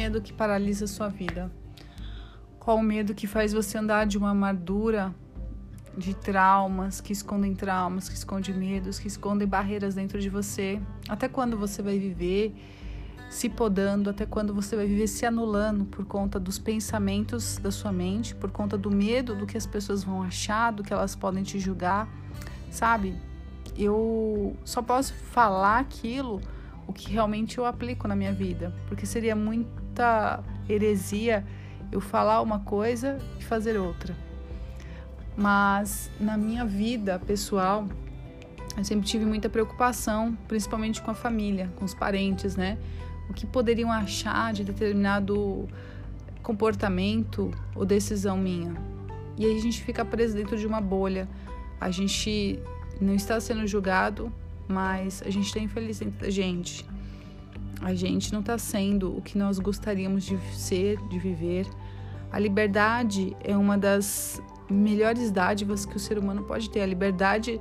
medo que paralisa sua vida? Qual o medo que faz você andar de uma armadura de traumas, que escondem traumas, que escondem medos, que escondem barreiras dentro de você? Até quando você vai viver se podando? Até quando você vai viver se anulando por conta dos pensamentos da sua mente, por conta do medo do que as pessoas vão achar, do que elas podem te julgar? Sabe? Eu só posso falar aquilo o que realmente eu aplico na minha vida, porque seria muita heresia eu falar uma coisa e fazer outra. Mas na minha vida pessoal, eu sempre tive muita preocupação, principalmente com a família, com os parentes, né? O que poderiam achar de determinado comportamento ou decisão minha. E aí a gente fica preso dentro de uma bolha. A gente não está sendo julgado, mas a gente está infeliz dentro da gente. A gente não está sendo o que nós gostaríamos de ser, de viver. A liberdade é uma das melhores dádivas que o ser humano pode ter. A liberdade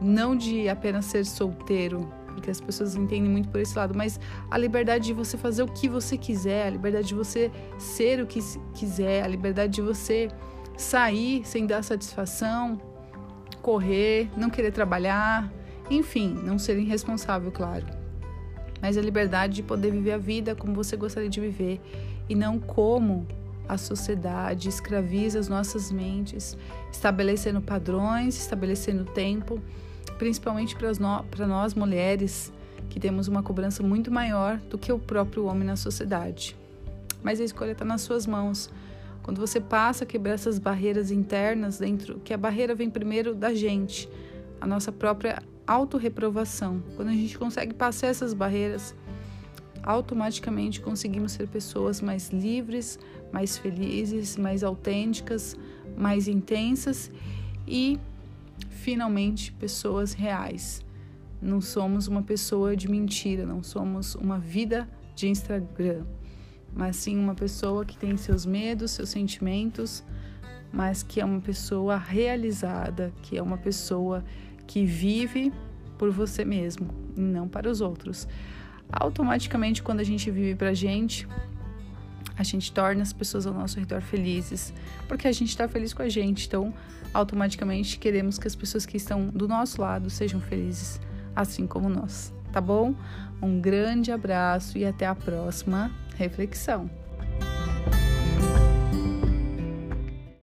não de apenas ser solteiro, porque as pessoas entendem muito por esse lado, mas a liberdade de você fazer o que você quiser, a liberdade de você ser o que quiser, a liberdade de você sair sem dar satisfação, correr, não querer trabalhar, enfim, não ser irresponsável, claro. Mas a liberdade de poder viver a vida como você gostaria de viver e não como a sociedade escraviza as nossas mentes, estabelecendo padrões, estabelecendo tempo, principalmente para nós mulheres, que temos uma cobrança muito maior do que o próprio homem na sociedade. Mas a escolha está nas suas mãos. Quando você passa a quebrar essas barreiras internas dentro, que a barreira vem primeiro da gente, a nossa própria autorreprovação. Quando a gente consegue passar essas barreiras, automaticamente conseguimos ser pessoas mais livres, mais felizes, mais autênticas, mais intensas e finalmente pessoas reais. Não somos uma pessoa de mentira, não somos uma vida de Instagram, mas sim uma pessoa que tem seus medos, seus sentimentos, mas que é uma pessoa realizada, que é uma pessoa que vive por você mesmo e não para os outros. Automaticamente, quando a gente vive para a gente, a gente torna as pessoas ao nosso redor felizes, porque a gente está feliz com a gente, então automaticamente queremos que as pessoas que estão do nosso lado sejam felizes, assim como nós, tá bom? Um grande abraço e até a próxima reflexão.